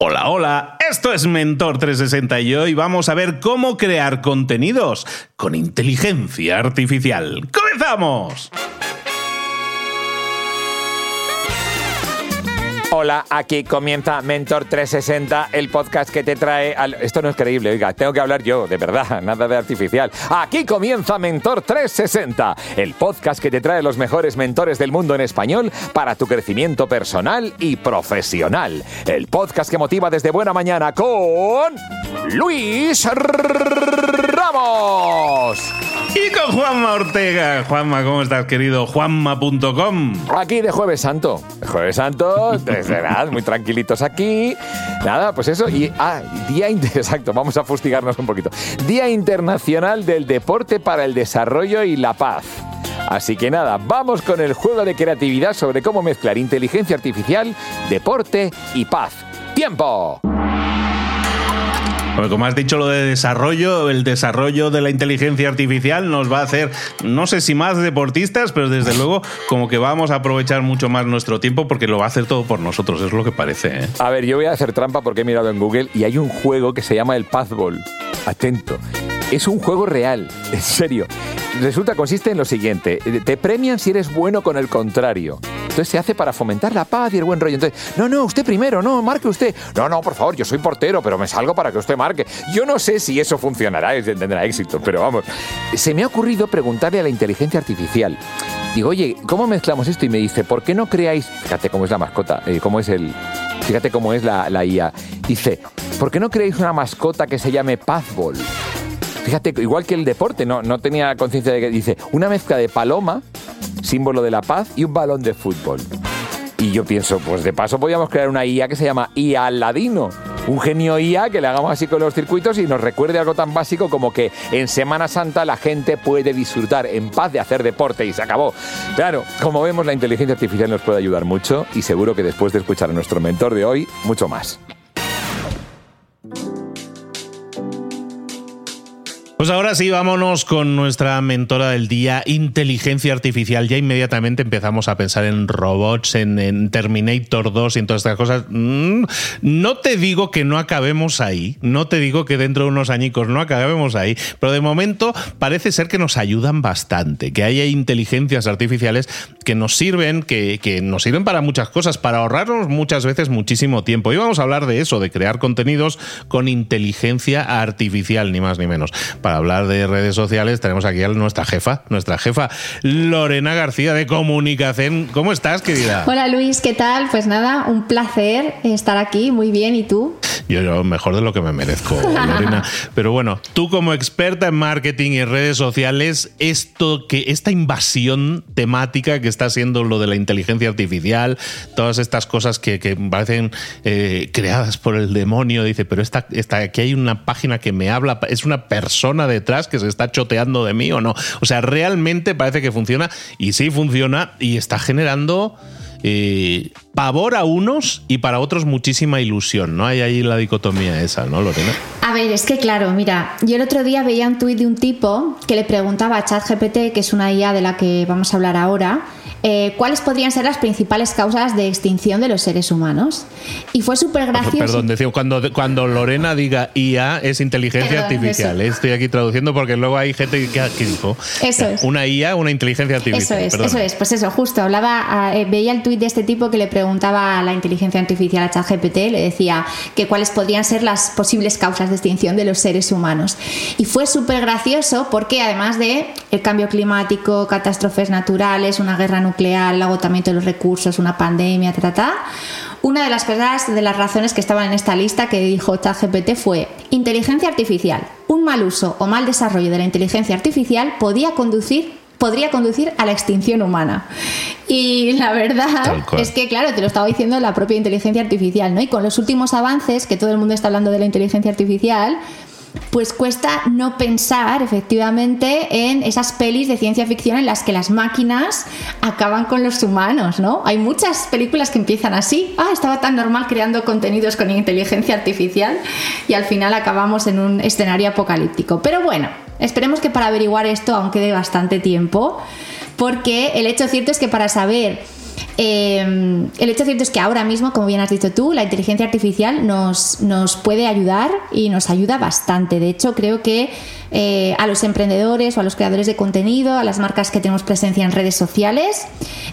Hola, hola, esto es Mentor 360 y hoy vamos a ver cómo crear contenidos con inteligencia artificial. ¡Comenzamos! Hola, aquí comienza Mentor 360, el podcast que te trae. Esto no es creíble, oiga, tengo que hablar yo, de verdad, nada de artificial. Aquí comienza Mentor 360, el podcast que te trae los mejores mentores del mundo en español para tu crecimiento personal y profesional. El podcast que motiva desde buena mañana con Luis Ramos. Y con Juanma Ortega. Juanma, ¿cómo estás, querido? Juanma.com. Aquí de Jueves Santo. Jueves Santo, desde verdad, muy tranquilitos aquí. Nada, pues eso. Y, ah, día, exacto, vamos a fustigarnos un poquito. Día Internacional del Deporte para el Desarrollo y la Paz. Así que nada, vamos con el juego de creatividad sobre cómo mezclar inteligencia artificial, deporte y paz. ¡Tiempo! Como has dicho lo de desarrollo, el desarrollo de la inteligencia artificial nos va a hacer, no sé si más deportistas, pero desde luego como que vamos a aprovechar mucho más nuestro tiempo porque lo va a hacer todo por nosotros, es lo que parece. ¿eh? A ver, yo voy a hacer trampa porque he mirado en Google y hay un juego que se llama el Pathball. Atento. Es un juego real, en serio. Resulta, consiste en lo siguiente. Te premian si eres bueno con el contrario. Entonces se hace para fomentar la paz y el buen rollo. Entonces, no, no, usted primero, no, marque usted. No, no, por favor, yo soy portero, pero me salgo para que usted marque. Yo no sé si eso funcionará, tendrá éxito, pero vamos. Se me ha ocurrido preguntarle a la inteligencia artificial. Digo, oye, ¿cómo mezclamos esto? Y me dice, ¿por qué no creáis? Fíjate cómo es la mascota, eh, cómo es el. Fíjate cómo es la, IA. Dice, ¿por qué no creáis una mascota que se llame Pazball? Fíjate, igual que el deporte, no, no tenía conciencia de que dice una mezcla de paloma, símbolo de la paz, y un balón de fútbol. Y yo pienso, pues de paso podríamos crear una IA que se llama IA Ladino. Un genio IA que le hagamos así con los circuitos y nos recuerde algo tan básico como que en Semana Santa la gente puede disfrutar en paz de hacer deporte y se acabó. Claro, como vemos la inteligencia artificial nos puede ayudar mucho y seguro que después de escuchar a nuestro mentor de hoy, mucho más. Pues ahora sí, vámonos con nuestra mentora del día, inteligencia artificial. Ya inmediatamente empezamos a pensar en robots, en, Terminator 2 y en todas estas cosas. Mm, no te digo que no acabemos ahí, no te digo que dentro de unos añicos no acabemos ahí, pero de momento parece ser que nos ayudan bastante, que haya inteligencias artificiales que nos sirven, que, que nos sirven para muchas cosas, para ahorrarnos muchas veces muchísimo tiempo. Y vamos a hablar de eso, de crear contenidos con inteligencia artificial, ni más ni menos hablar de redes sociales tenemos aquí a nuestra jefa, nuestra jefa Lorena García de Comunicación. ¿Cómo estás, querida? Hola Luis, ¿qué tal? Pues nada, un placer estar aquí, muy bien, ¿y tú? Yo, mejor de lo que me merezco, Lorena. Pero bueno, tú como experta en marketing y redes sociales, esto que esta invasión temática que está siendo lo de la inteligencia artificial, todas estas cosas que, parecen eh, creadas por el demonio. Dice, pero esta, esta, aquí hay una página que me habla, es una persona detrás que se está choteando de mí o no. O sea, realmente parece que funciona y sí funciona y está generando eh, pavor a unos y para otros muchísima ilusión, ¿no? Hay ahí la dicotomía esa, ¿no, Lorena? A ver, es que claro, mira, yo el otro día veía un tuit de un tipo que le preguntaba a ChatGPT, que es una IA de la que vamos a hablar ahora, eh, cuáles podrían ser las principales causas de extinción de los seres humanos. Y fue súper gracioso. Perdón, decía, cuando, cuando Lorena diga IA es inteligencia artificial. Estoy aquí traduciendo porque luego hay gente que, dijo. Eso es. Una IA, una inteligencia artificial. Eso es, eso es. Pues eso, justo. Hablaba, eh, veía el tuit de este tipo que le preguntaba a la inteligencia artificial a ChatGPT, le decía que cuáles podrían ser las posibles causas de extinción de los seres humanos. Y fue súper gracioso porque además de el cambio climático, catástrofes naturales, una guerra nuclear, el agotamiento de los recursos, una pandemia, ta, Una de las cosas, de las razones que estaban en esta lista que dijo ChatGPT fue inteligencia artificial. Un mal uso o mal desarrollo de la inteligencia artificial podía conducir podría conducir a la extinción humana. Y la verdad es que, claro, te lo estaba diciendo la propia inteligencia artificial, ¿no? Y con los últimos avances, que todo el mundo está hablando de la inteligencia artificial, pues cuesta no pensar efectivamente en esas pelis de ciencia ficción en las que las máquinas acaban con los humanos, ¿no? Hay muchas películas que empiezan así, ah, estaba tan normal creando contenidos con inteligencia artificial y al final acabamos en un escenario apocalíptico. Pero bueno, esperemos que para averiguar esto aún quede bastante tiempo, porque el hecho cierto es que para saber Em, el hecho cierto es que ahora mismo, como bien has dicho tú, la inteligencia artificial nos, nos puede ayudar y nos ayuda bastante. De hecho, creo que eh, a los emprendedores o a los creadores de contenido, a las marcas que tenemos presencia en redes sociales,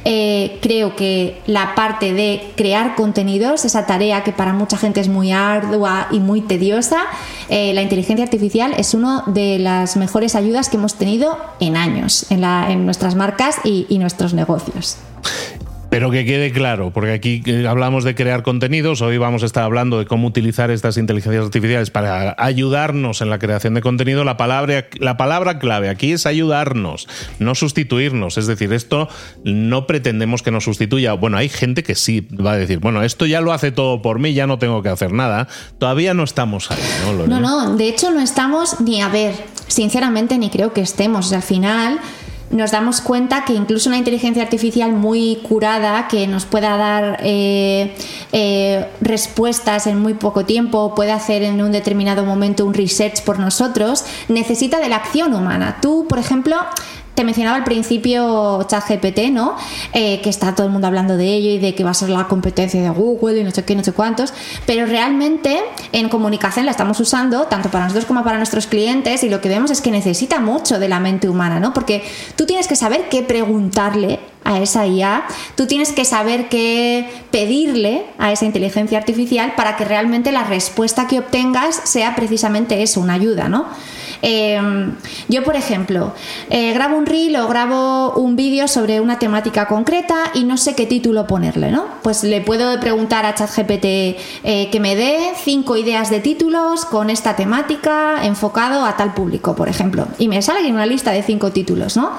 eh, creo que la parte de crear contenidos, esa tarea que para mucha gente es muy ardua y muy tediosa, eh, la inteligencia artificial es una de las mejores ayudas que hemos tenido en años en, nuestras marcas y nuestros negocios. Pero que quede claro, porque aquí eh, hablamos de crear contenidos, hoy vamos a estar hablando de cómo utilizar estas inteligencias artificiales para ayudarnos en la creación de contenido. La palabra, la palabra clave aquí es ayudarnos, no sustituirnos. Es decir, esto no pretendemos que nos sustituya. Bueno, hay gente que sí va a decir, bueno, esto ya lo hace todo por mí, ya no tengo que hacer nada. Todavía no estamos ahí, ¿no? No, no, de hecho no estamos ni a ver, sinceramente ni creo que estemos. al final nos damos cuenta que incluso una inteligencia artificial muy curada, que nos pueda dar eh, eh, respuestas en muy poco tiempo, puede hacer en un determinado momento un research por nosotros, necesita de la acción humana. Tú, por ejemplo, te mencionaba al principio ChatGPT, ¿no? Eh, que está todo el mundo hablando de ello y de que va a ser la competencia de Google y no sé qué, no sé cuántos, pero realmente en comunicación la estamos usando tanto para nosotros como para nuestros clientes y lo que vemos es que necesita mucho de la mente humana, ¿no? Porque tú tienes que saber qué preguntarle a esa IA, tú tienes que saber qué pedirle a esa inteligencia artificial para que realmente la respuesta que obtengas sea precisamente eso, una ayuda, ¿no? Em, yo, por ejemplo, eh, grabo un reel o grabo un vídeo sobre una temática concreta y no sé qué título ponerle, ¿no? Pues le puedo preguntar a ChatGPT eh, que me dé cinco ideas de títulos con esta temática enfocado a tal público, por ejemplo. Y me sale una lista de cinco títulos, ¿no?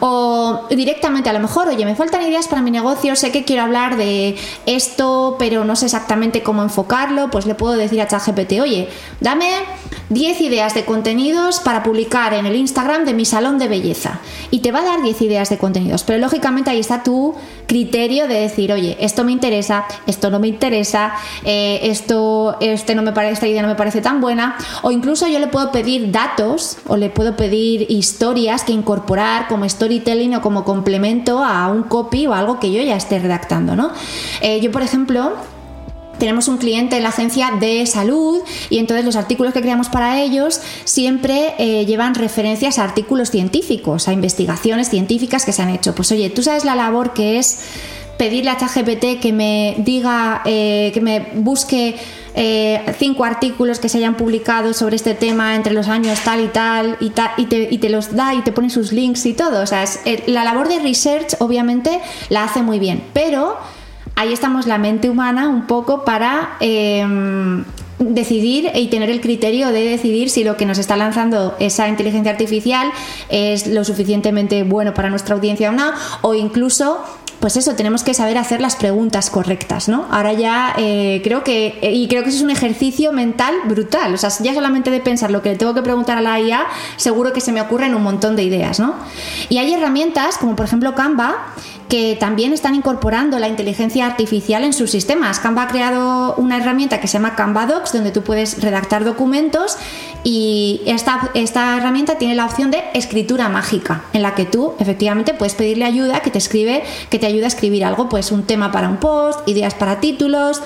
O directamente a lo mejor, oye, me faltan ideas para mi negocio, sé que quiero hablar de esto, pero no sé exactamente cómo enfocarlo, pues le puedo decir a ChatGPT, oye, dame 10 ideas de para publicar en el Instagram de mi salón de belleza. Y te va a dar 10 ideas de contenidos, pero lógicamente ahí está tu criterio de decir, oye, esto me interesa, esto no me interesa, eh, esto, este no me parece, esta idea no me parece tan buena. O incluso yo le puedo pedir datos o le puedo pedir historias que incorporar como storytelling o como complemento a un copy o algo que yo ya esté redactando, ¿no? Eh, yo, por ejemplo, tenemos un cliente en la agencia de salud y entonces los artículos que creamos para ellos siempre eh, llevan referencias a artículos científicos, a investigaciones científicas que se han hecho. Pues oye, tú sabes la labor que es pedirle a ChatGPT que me diga, eh, que me busque eh, cinco artículos que se hayan publicado sobre este tema entre los años tal y tal y, y, te, y te, los da y te pone sus links y todo. O sea, la labor de research obviamente la hace muy bien, pero ahí estamos la mente humana un poco para em, decidir y tener el criterio de decidir si lo que nos está lanzando esa inteligencia artificial es lo suficientemente bueno para nuestra audiencia o no, o incluso pues eso, tenemos que saber hacer las preguntas correctas, ¿no? Ahora ya eh, creo que, y creo que eso es un ejercicio mental brutal, o sea, ya solamente de pensar lo que le tengo que preguntar a la IA, seguro que se me ocurren un montón de ideas, ¿no? Y hay herramientas, como por ejemplo Canva, que también están incorporando la inteligencia artificial en sus sistemas. Canva ha creado una herramienta que se llama Canva Docs, donde tú puedes redactar documentos y esta, esta herramienta tiene la opción de escritura mágica, en la que tú efectivamente puedes pedirle ayuda que te escribe, que te ayuda a escribir algo, pues un tema para un post, ideas para títulos,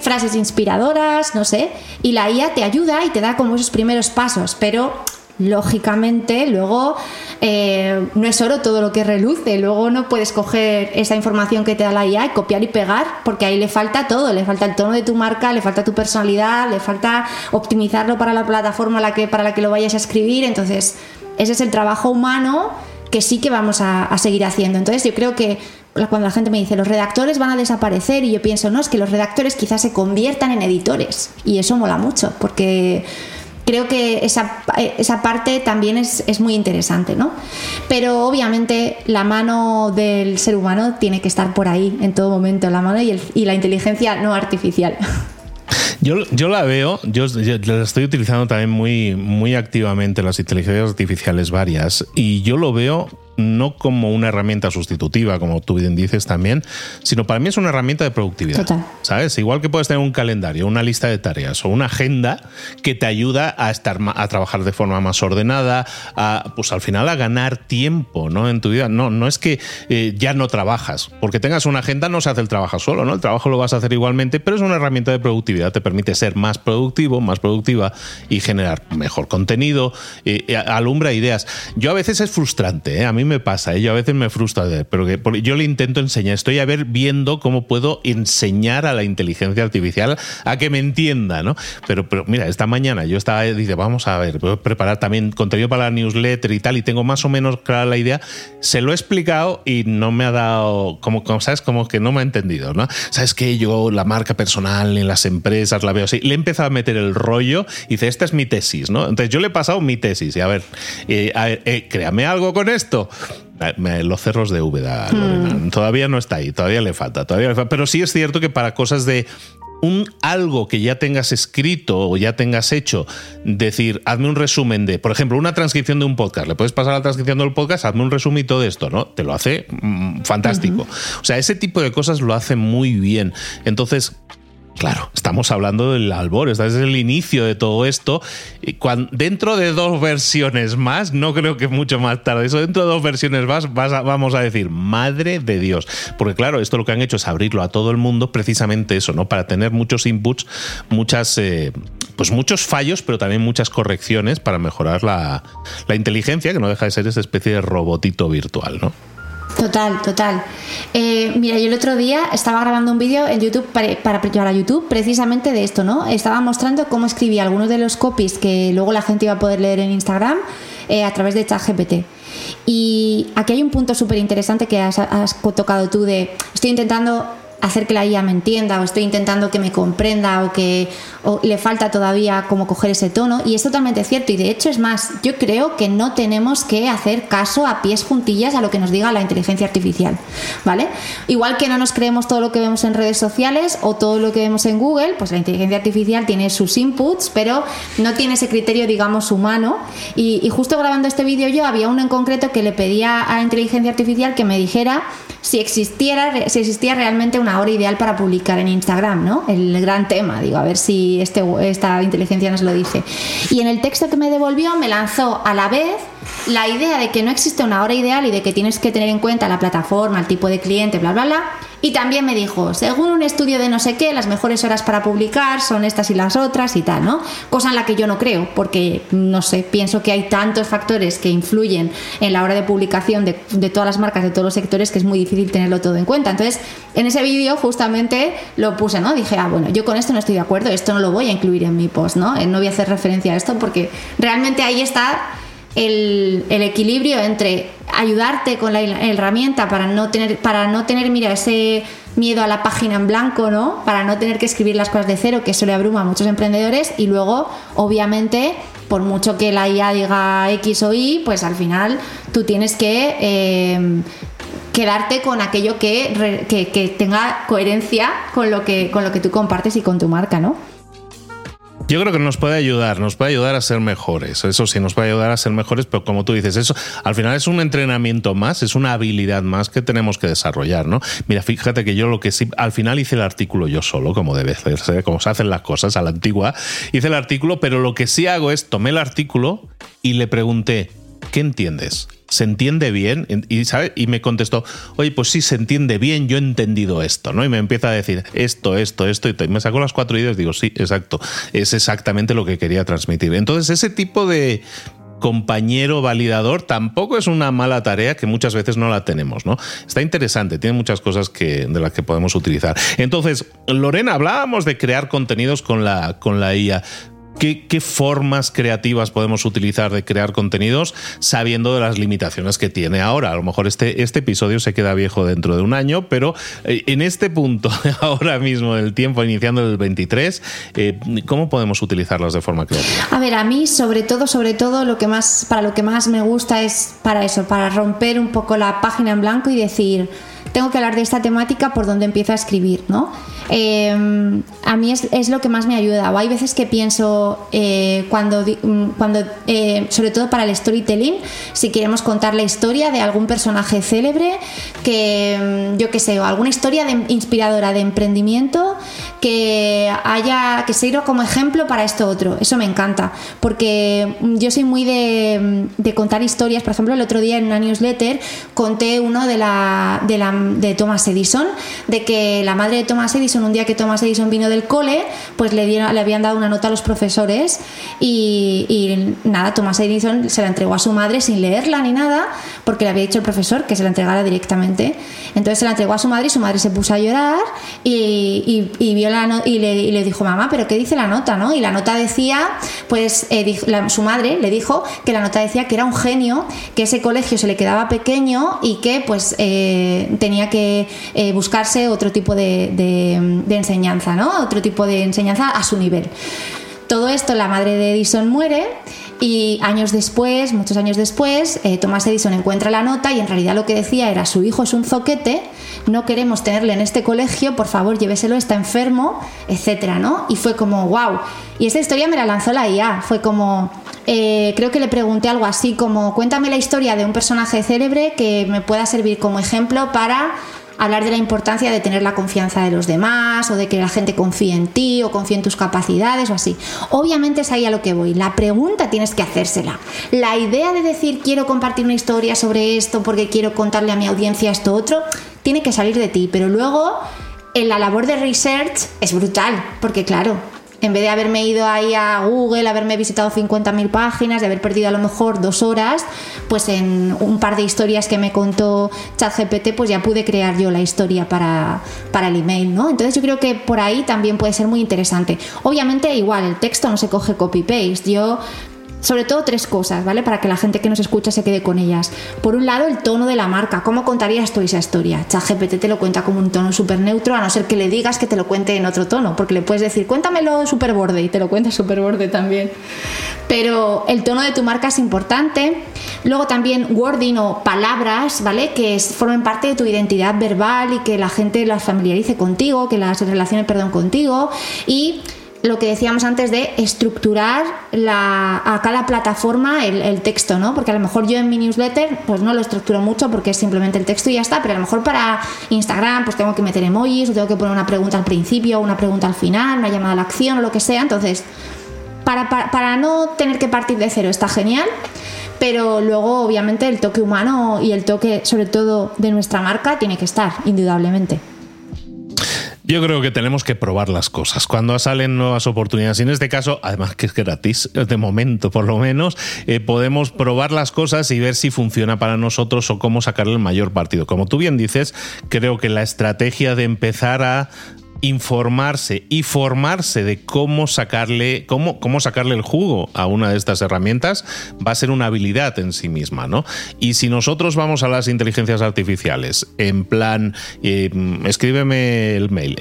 frases inspiradoras, no sé, y la IA te ayuda y te da como esos primeros pasos, pero lógicamente luego eh, no es oro todo lo que reluce, luego no puedes coger esa información que te da la IA y copiar y pegar, porque ahí le falta todo, le falta el tono de tu marca, le falta tu personalidad, le falta optimizarlo para la plataforma para la que lo vayas a escribir, entonces ese es el trabajo humano que sí que vamos a, a seguir haciendo. Entonces yo creo que cuando la gente me dice los redactores van a desaparecer y yo pienso, no, es que los redactores quizás se conviertan en editores y eso mola mucho porque creo que esa, esa parte también es, es, muy interesante, ¿no? Pero obviamente la mano del ser humano tiene que estar por ahí en todo momento, la mano y, el, la inteligencia no artificial. Yo, yo, la veo, yo, yo, la estoy utilizando también muy, muy activamente, las inteligencias artificiales varias, y yo lo veo no como una herramienta sustitutiva, como tú bien dices también, sino para mí es una herramienta de productividad. Total. ¿Sabes? Igual que puedes tener un calendario, una lista de tareas o una agenda que te ayuda a estar a trabajar de forma más ordenada, a, pues al final a ganar tiempo, ¿no? En tu vida. No, no es que eh, ya no trabajas, porque tengas una agenda no se hace el trabajo solo, ¿no? El trabajo lo vas a hacer igualmente, pero es una herramienta de productividad, te permite ser más productivo, más productiva y generar mejor contenido, eh, alumbra ideas. Yo a veces es frustrante, ¿eh? A mí me pasa, ¿eh? yo a veces me frustra, pero que yo le intento enseñar, estoy a ver viendo cómo puedo enseñar a la inteligencia artificial a que me entienda, ¿no? Pero, pero mira, esta mañana yo estaba, dice, vamos a ver, puedo preparar también contenido para la newsletter y tal, y tengo más o menos clara la idea, se lo he explicado y no me ha dado, como, como sabes, como que no me ha entendido, ¿no? Sabes que yo la marca personal en las empresas la veo así, le he empezado a meter el rollo y dice, esta es mi tesis, ¿no? Entonces yo le he pasado mi tesis y a ver, eh, a ver eh, créame algo con esto. Los cerros de Úbeda, hmm. Todavía no está ahí, todavía le falta, todavía le falta. Pero sí es cierto que para cosas de un algo que ya tengas escrito o ya tengas hecho, decir, hazme un resumen de, por ejemplo, una transcripción de un podcast. Le puedes pasar la transcripción del podcast, hazme un resumito de esto, ¿no? Te lo hace mm, fantástico. O sea, ese tipo de cosas lo hace muy bien. Entonces, Claro, estamos hablando del albor, este es el inicio de todo esto. Y dentro de dos versiones más, no creo que mucho más tarde, eso dentro de dos versiones más vamos a decir, madre de Dios. Porque claro, esto lo que han hecho es abrirlo a todo el mundo, precisamente eso, ¿no? Para tener muchos inputs, muchas, eh, pues muchos fallos, pero también muchas correcciones para mejorar la, la inteligencia, que no deja de ser esa especie de robotito virtual, ¿no? Total, total. Eh, mira, yo el otro día estaba grabando un vídeo en YouTube para, para a YouTube precisamente de esto, ¿no? Estaba mostrando cómo escribía algunos de los copies que luego la gente iba a poder leer en Instagram eh, a través de ChatGPT. Y aquí hay un punto súper interesante que has, has tocado tú de estoy intentando hacer que la IA me entienda o estoy intentando que me comprenda o que le falta todavía como coger ese tono. Y es totalmente cierto. Y de hecho es más, yo creo que no tenemos que hacer caso a pies juntillas a lo que nos diga la inteligencia artificial, ¿vale? Igual que no nos creemos todo lo que vemos en redes sociales o todo lo que vemos en Google, pues la inteligencia artificial tiene sus inputs, pero no tiene ese criterio, digamos, humano. Y, justo grabando este vídeo yo había uno en concreto que le pedía a la inteligencia artificial que me dijera si existiera, si existía realmente una hora ideal para publicar en Instagram, ¿no? El gran tema, digo, a ver si este, esta inteligencia nos lo dice. Y en el texto que me devolvió me lanzó a la vez la idea de que no existe una hora ideal y de que tienes que tener en cuenta la plataforma, el tipo de cliente, bla, bla, bla, y también me dijo, según un estudio de no sé qué, las mejores horas para publicar son estas y las otras y tal, ¿no? Cosa en la que yo no creo, porque, no sé, pienso que hay tantos factores que influyen en la hora de publicación de, de todas las marcas, de todos los sectores, que es muy difícil tenerlo todo en cuenta. Entonces, en ese vídeo justamente lo puse, ¿no? Dije, ah, bueno, yo con esto no estoy de acuerdo, esto no lo voy a incluir en mi post, ¿no? Eh, no voy a hacer referencia a esto porque realmente ahí está el, equilibrio entre ayudarte con la herramienta para no tener, para no tener, mira, ese miedo a la página en blanco, ¿no? Para no tener que escribir las cosas de cero, que eso le abruma a muchos emprendedores, y luego, obviamente, por mucho que la IA diga X o Y, pues al final tú tienes que eh, quedarte con aquello que, que, tenga coherencia con lo que, con lo que tú compartes y con tu marca, ¿no? Yo creo que nos puede ayudar, nos puede ayudar a ser mejores. Eso sí, nos puede ayudar a ser mejores, pero como tú dices, eso al final es un entrenamiento más, es una habilidad más que tenemos que desarrollar, ¿no? Mira, fíjate que yo lo que sí, al final hice el artículo yo solo, como debe ser, como se hacen las cosas a la antigua, hice el artículo, pero lo que sí hago es tomé el artículo y le pregunté, ¿qué entiendes? ¿Se entiende bien? Y, ¿sabe? y me contestó, oye, pues sí, se entiende bien, yo he entendido esto, ¿no? Y me empieza a decir esto, esto, esto, y me sacó las cuatro ideas, digo, sí, exacto, es exactamente lo que quería transmitir. Entonces, ese tipo de, compañero validador tampoco es una mala tarea que muchas veces no la tenemos, ¿no? Está interesante, tiene muchas cosas que, de las que podemos utilizar. Entonces, Lorena, hablábamos de crear contenidos con la, con la IA. ¿Qué, formas creativas podemos utilizar de crear contenidos sabiendo de las limitaciones que tiene ahora? A lo mejor este, este episodio se queda viejo dentro de un año, pero eh, en este punto, ahora mismo del tiempo, iniciando el 23, eh, ¿cómo podemos utilizarlas de forma creativa? A ver, a mí sobre todo, sobre todo, lo que más, para lo que más me gusta es para eso, para romper un poco la página en blanco y decir tengo que hablar de esta temática por donde empiezo a escribir, ¿no? Em, a mí es, lo que más me ayuda. O hay veces que pienso eh, cuando, mm, cuando eh, sobre todo para el storytelling, si queremos contar la historia de algún personaje célebre, que mm, yo qué sé, o alguna historia inspiradora de emprendimiento que haya que sirva como ejemplo para esto otro. Eso me encanta, porque mm, yo soy muy de, contar historias. Por ejemplo, el otro día en una newsletter conté uno de la, de la de Thomas Edison, de que la madre de Thomas Edison, un día que Thomas Edison vino del cole, pues le, dieron, le habían dado una nota a los profesores y, nada, Thomas Edison se la entregó a su madre sin leerla ni nada, porque le había dicho el profesor que se la entregara directamente. Entonces se la entregó a su madre y su madre se puso a llorar y, vio la y, le, dijo, mamá, pero ¿qué dice la nota? ¿no? Y la nota decía, pues eh, su madre le dijo que la nota decía que era un genio, que ese colegio se le quedaba pequeño y que pues eh, tenía que eh, buscarse otro tipo de, enseñanza, ¿no? Otro tipo de enseñanza a su nivel. Todo esto, la madre de Edison muere y años después, muchos años después, eh, Thomas Edison encuentra la nota y en realidad lo que decía era su hijo es un zoquete, no queremos tenerle en este colegio, por favor lléveselo, está enfermo, etcétera, ¿no? Y fue como, wow. Y esta historia me la lanzó la IA, fue como, eh, creo que le pregunté algo así como, cuéntame la historia de un personaje célebre que me pueda servir como ejemplo para hablar de la importancia de tener la confianza de los demás o de que la gente confíe en ti o confíe en tus capacidades o así. Obviamente es ahí a lo que voy. La pregunta tienes que hacérsela. La idea de decir quiero compartir una historia sobre esto porque quiero contarle a mi audiencia esto otro, tiene que salir de ti. Pero luego en la labor de research es brutal porque claro, en vez de haberme ido ahí a Google, haberme visitado 50.000 páginas, de haber perdido a lo mejor dos horas, pues en un par de historias que me contó ChatGPT, pues ya pude crear yo la historia para, para el email, ¿no? Entonces yo creo que por ahí también puede ser muy interesante. Obviamente igual, el texto no se coge copy-paste. Yo sobre todo tres cosas, ¿vale? Para que la gente que nos escucha se quede con ellas. Por un lado, el tono de la marca. ¿Cómo contarías tú esa historia? ChatGPT te lo cuenta como un tono súper neutro, a no ser que le digas que te lo cuente en otro tono, porque le puedes decir, cuéntamelo súper borde y te lo cuenta súper borde también. Pero el tono de tu marca es importante. Luego también wording o palabras, ¿vale? Que formen parte de tu identidad verbal y que la gente las familiarice contigo, que las relacione, perdón, contigo. Y lo que decíamos antes de estructurar a cada plataforma el, texto, ¿no? Porque a lo mejor yo en mi newsletter pues no lo estructuro mucho porque es simplemente el texto y ya está, pero a lo mejor para Instagram pues tengo que meter emojis o tengo que poner una pregunta al principio, una pregunta al final, una llamada a la acción o lo que sea. Entonces, para no tener que partir de cero está genial, pero luego obviamente el toque humano y el toque sobre todo de nuestra marca tiene que estar, indudablemente. Yo creo que tenemos que probar las cosas. Cuando salen nuevas oportunidades, y en este caso, además que es gratis, de momento por lo menos, eh, podemos probar las cosas y ver si funciona para nosotros o cómo sacarle el mayor partido. Como tú bien dices, creo que la estrategia de empezar a informarse y formarse de cómo sacarle, cómo, cómo sacarle el jugo a una de estas herramientas va a ser una habilidad en sí misma, ¿no? Y si nosotros vamos a las inteligencias artificiales en plan, eh, escríbeme el mail,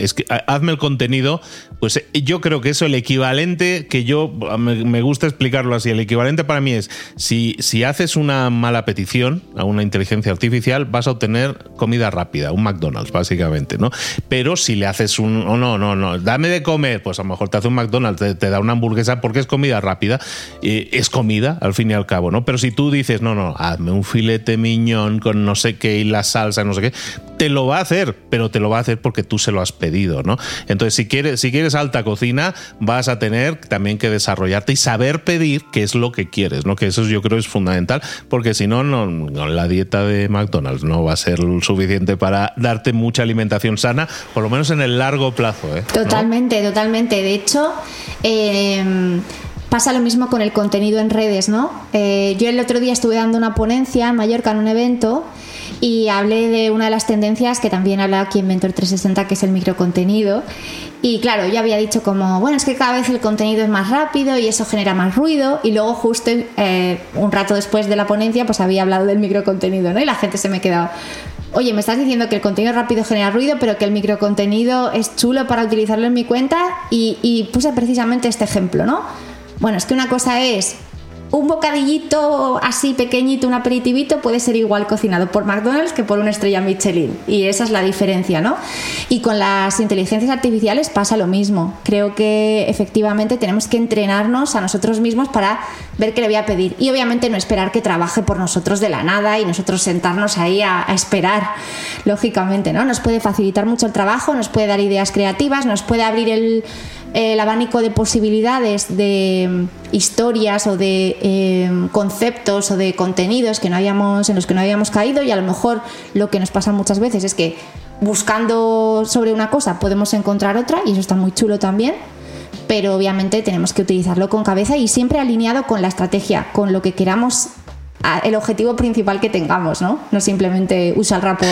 hazme el contenido, pues eh, yo creo que eso el equivalente que yo me, gusta explicarlo así, el equivalente para mí es si, si haces una mala petición a una inteligencia artificial vas a obtener comida rápida, un McDonald's básicamente, ¿no? Pero si le haces un, oh, no, no, no, dame de comer, pues a lo mejor te hace un McDonald's, te, da una hamburguesa porque es comida rápida, eh, es comida al fin y al cabo, ¿no? Pero si tú dices, no, no, hazme un filete miñón con no sé qué y la salsa, no sé qué, te lo va a hacer, pero te lo va a hacer porque tú se lo has pedido, ¿no? Entonces, si quieres, si quieres alta cocina, vas a tener también que desarrollarte y saber pedir qué es lo que quieres, ¿no? Que eso yo creo es fundamental, porque si no, no, la dieta de McDonald's no va a ser suficiente para darte mucha alimentación sana, por lo menos en el largo plazo. ¿eh? Totalmente, totalmente. De hecho, em, pasa lo mismo con el contenido en redes, ¿no? Eh, yo el otro día estuve dando una ponencia en Mallorca en un evento y hablé de una de las tendencias que también habla aquí en Mentor 360, que es el microcontenido. Y claro, yo había dicho como, bueno, es que cada vez el contenido es más rápido y eso genera más ruido. Y luego justo eh, un rato después de la ponencia, pues había hablado del microcontenido, ¿no? Y la gente se me quedaba, oye, me estás diciendo que el contenido rápido genera ruido, pero que el microcontenido es chulo para utilizarlo en mi cuenta. Y, y puse precisamente este ejemplo, ¿no? Bueno, es que una cosa es un bocadillito así pequeñito, un aperitivito, puede ser igual cocinado por McDonald's que por una estrella Michelin. Y esa es la diferencia, ¿no? Y con las inteligencias artificiales pasa lo mismo. Creo que efectivamente tenemos que entrenarnos a nosotros mismos para ver qué le voy a pedir. Y obviamente no esperar que trabaje por nosotros de la nada y nosotros sentarnos ahí a, a esperar, lógicamente, ¿no? Nos puede facilitar mucho el trabajo, nos puede dar ideas creativas, nos puede abrir el el abanico de posibilidades de mm, historias o de em, conceptos o de contenidos que no habíamos, en los que no habíamos caído y a lo mejor lo que nos pasa muchas veces es que buscando sobre una cosa podemos encontrar otra y eso está muy chulo también pero obviamente tenemos que utilizarlo con cabeza y siempre alineado con la estrategia, con lo que queramos, el objetivo principal que tengamos, ¿no? No simplemente usar por,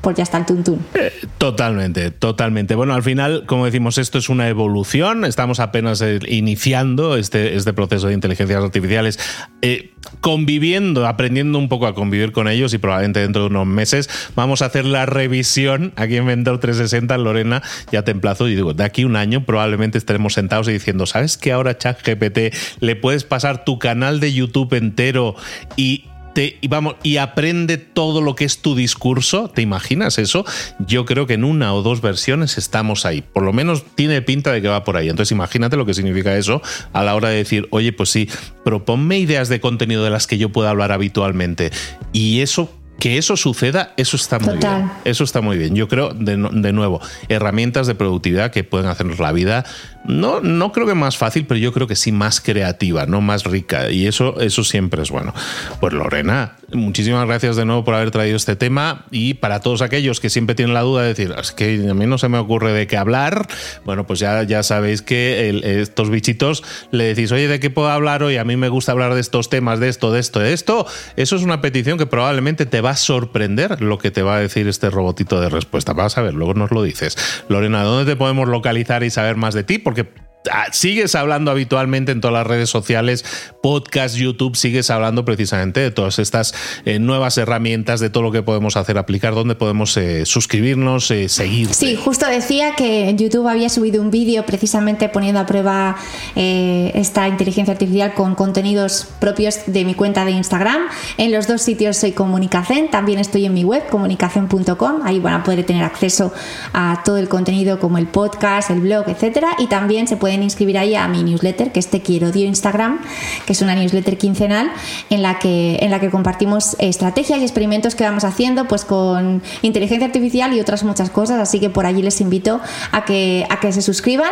pues ya está el tuntún. Eh, totalmente, totalmente. Bueno, al final, como decimos, esto es una evolución. Estamos apenas eh, iniciando este, este proceso de inteligencias artificiales, eh, conviviendo, aprendiendo un poco a convivir con ellos y probablemente dentro de unos meses vamos a hacer la revisión aquí en Vendor 360, Lorena, ya te emplazo y digo, de aquí un año probablemente estaremos sentados y diciendo, ¿sabes que ahora ChatGPT le puedes pasar tu canal de YouTube entero y y vamos, y aprende todo lo que es tu discurso. ¿Te imaginas eso? Yo creo que en una o dos versiones estamos ahí. Por lo menos tiene pinta de que va por ahí. Entonces imagínate lo que significa eso a la hora de decir, oye, pues sí, proponme ideas de contenido de las que yo pueda hablar habitualmente. Y eso que eso suceda, eso está muy bien. Eso está muy bien. Yo creo, de, de, nuevo, herramientas de productividad que pueden hacernos la vida no, no creo que más fácil, pero yo creo que sí más creativa, no más rica. Y eso, eso siempre es bueno. Pues Lorena, muchísimas gracias de nuevo por haber traído este tema. Y para todos aquellos que siempre tienen la duda de decir, es que a mí no se me ocurre de qué hablar, bueno, pues ya, ya sabéis que estos bichitos le decís, oye, ¿de qué puedo hablar hoy? A mí me gusta hablar de estos temas, de esto, de esto, de esto. Eso es una petición que probablemente te va a sorprender lo que te va a decir este robotito de respuesta. Vas a ver, luego nos lo dices. Lorena, ¿dónde te podemos localizar y saber más de ti? Ah, sigues hablando habitualmente en todas las redes sociales, podcast, YouTube, sigues hablando precisamente de todas estas eh, nuevas herramientas, de todo lo que podemos hacer, aplicar, dónde podemos eh, suscribirnos, eh, seguir. Sí, justo decía que YouTube había subido un vídeo precisamente poniendo a prueba esta inteligencia artificial con contenidos propios de mi cuenta de Instagram. En los dos sitios soy Comunicacen, también estoy en mi web, comunicación.com, ahí van a poder tener acceso a todo el contenido como el podcast, el blog, etcétera, y también se pueden inscribir ahí a mi newsletter, que es Te Quiero Dio Instagram, que es una newsletter quincenal en la que, en la que compartimos estrategias y experimentos que vamos haciendo pues con inteligencia artificial y otras muchas cosas, así que por allí les invito a que, a que se suscriban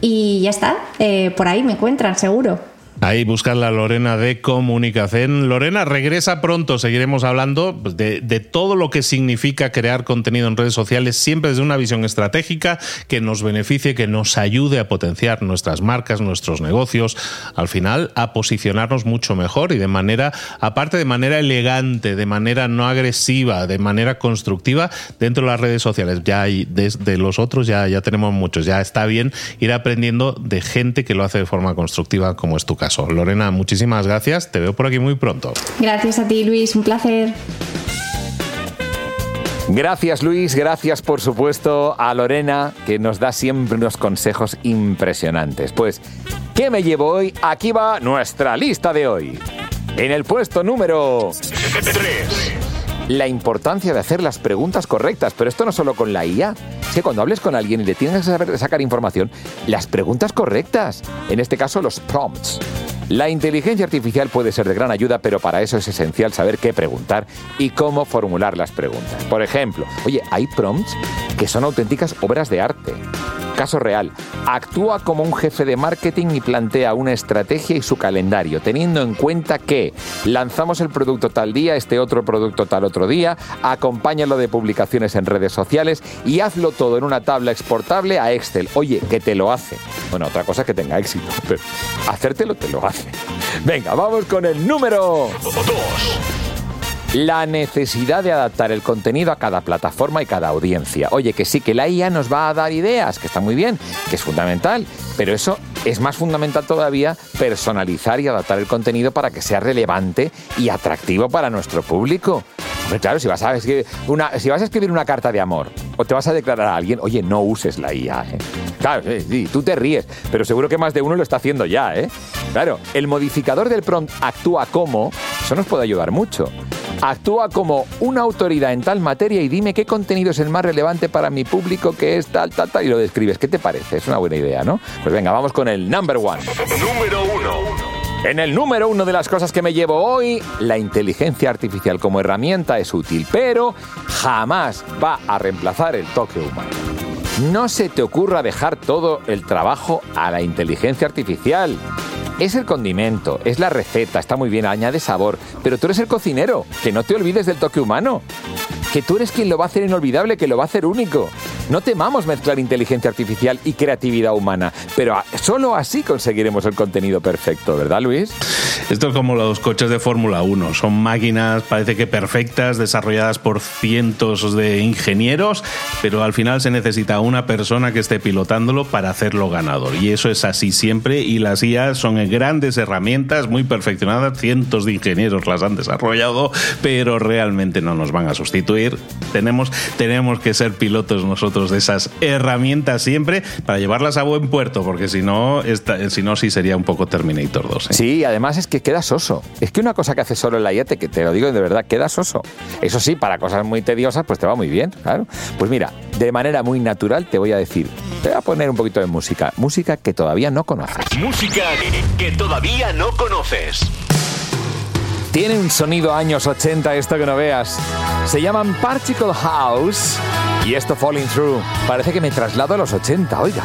y ya está, eh, por ahí me encuentran seguro. Ahí buscar la Lorena de comunicación. Lorena regresa pronto, seguiremos hablando de, de, todo lo que significa crear contenido en redes sociales, siempre desde una visión estratégica que nos beneficie, que nos ayude a potenciar nuestras marcas, nuestros negocios, al final a posicionarnos mucho mejor y de manera, aparte de manera elegante, de manera no agresiva, de manera constructiva dentro de las redes sociales. Ya hay, desde los otros ya, ya tenemos muchos, ya está bien ir aprendiendo de gente que lo hace de forma constructiva como es tu caso. Lorena, muchísimas gracias. Te veo por aquí muy pronto. Gracias a ti, Luis. Un placer. Gracias Luis, gracias por supuesto a Lorena que nos da siempre unos consejos impresionantes. Pues, ¿qué me llevo hoy? Aquí va nuestra lista de hoy. En el puesto número 3 la importancia de hacer las preguntas correctas, pero esto no solo con la IA, es que cuando hables con alguien y le tienes que sacar información, las preguntas correctas, en este caso los prompts. La inteligencia artificial puede ser de gran ayuda, pero para eso es esencial saber qué preguntar y cómo formular las preguntas. Por ejemplo, oye, hay prompts que son auténticas obras de arte. Caso real, actúa como un jefe de marketing y plantea una estrategia y su calendario, teniendo en cuenta que lanzamos el producto tal día, este otro producto tal otro día, acompáñalo de publicaciones en redes sociales y hazlo todo en una tabla exportable a Excel. Oye, que te lo hace. Bueno, otra cosa que tenga éxito, pero hacértelo te lo hace. Venga, vamos con el número 2 la necesidad de adaptar el contenido a cada plataforma y cada audiencia. Oye, que sí, que la IA nos va a dar ideas, que está muy bien, que es fundamental, pero eso es más fundamental todavía personalizar y adaptar el contenido para que sea relevante y atractivo para nuestro público. claro, si vas, a escribir una, si vas a escribir una carta de amor o te vas a declarar a alguien, oye, no uses la IA. ¿eh? Claro, sí, tú te ríes, pero seguro que más de uno lo está haciendo ya. ¿eh? Claro, el modificador del prompt actúa como, eso nos puede ayudar mucho. Actúa como una autoridad en tal materia y dime qué contenido es el más relevante para mi público que es tal, tal, tal, y lo describes. ¿Qué te parece? Es una buena idea, ¿no? Pues venga, vamos con el number one. Número uno. En el número uno de las cosas que me llevo hoy, la inteligencia artificial como herramienta es útil, pero jamás va a reemplazar el toque humano. No se te ocurra dejar todo el trabajo a la inteligencia artificial. Es el condimento, es la receta, está muy bien, añade sabor, pero tú eres el cocinero, que no te olvides del toque humano, que tú eres quien lo va a hacer inolvidable, que lo va a hacer único. No temamos mezclar inteligencia artificial y creatividad humana, pero solo así conseguiremos el contenido perfecto, ¿verdad, Luis? Esto es como los coches de Fórmula 1. Son máquinas, parece que perfectas, desarrolladas por cientos de ingenieros, pero al final se necesita una persona que esté pilotándolo para hacerlo ganador. Y eso es así siempre. Y las IA son grandes herramientas, muy perfeccionadas. Cientos de ingenieros las han desarrollado, pero realmente no nos van a sustituir. Tenemos, tenemos que ser pilotos nosotros de esas herramientas siempre para llevarlas a buen puerto, porque si no, si no sí sería un poco Terminator 2. ¿eh? Sí, además es que queda soso. Es que una cosa que hace solo la IAT, que te lo digo de verdad, queda soso. Eso sí, para cosas muy tediosas, pues te va muy bien, claro. Pues mira, de manera muy natural te voy a decir, te voy a poner un poquito de música, música que todavía no conoces. Música que todavía no conoces. Tiene un sonido años 80 esto que no veas. Se llaman Particle House y esto Falling Through. Parece que me traslado a los 80, oiga.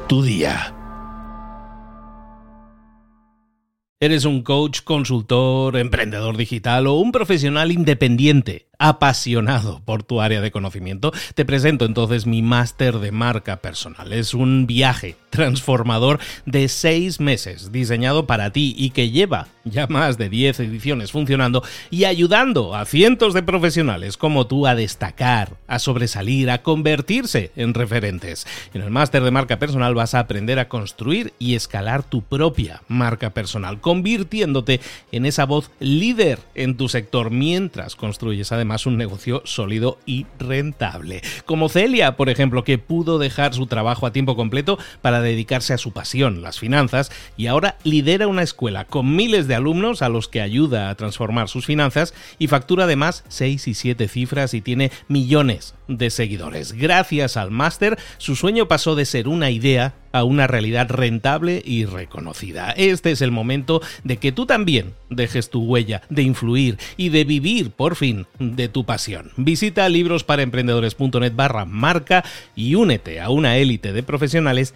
tu día. ¿Eres un coach, consultor, emprendedor digital o un profesional independiente? apasionado por tu área de conocimiento, te presento entonces mi máster de marca personal. Es un viaje transformador de seis meses diseñado para ti y que lleva ya más de 10 ediciones funcionando y ayudando a cientos de profesionales como tú a destacar, a sobresalir, a convertirse en referentes. En el máster de marca personal vas a aprender a construir y escalar tu propia marca personal, convirtiéndote en esa voz líder en tu sector mientras construyes además un negocio sólido y rentable. Como Celia, por ejemplo, que pudo dejar su trabajo a tiempo completo para dedicarse a su pasión, las finanzas, y ahora lidera una escuela con miles de alumnos a los que ayuda a transformar sus finanzas y factura además 6 y 7 cifras y tiene millones de seguidores. Gracias al máster, su sueño pasó de ser una idea a una realidad rentable y reconocida. Este es el momento de que tú también dejes tu huella, de influir y de vivir por fin de tu pasión. Visita librosparaemprendedores.net barra marca y únete a una élite de profesionales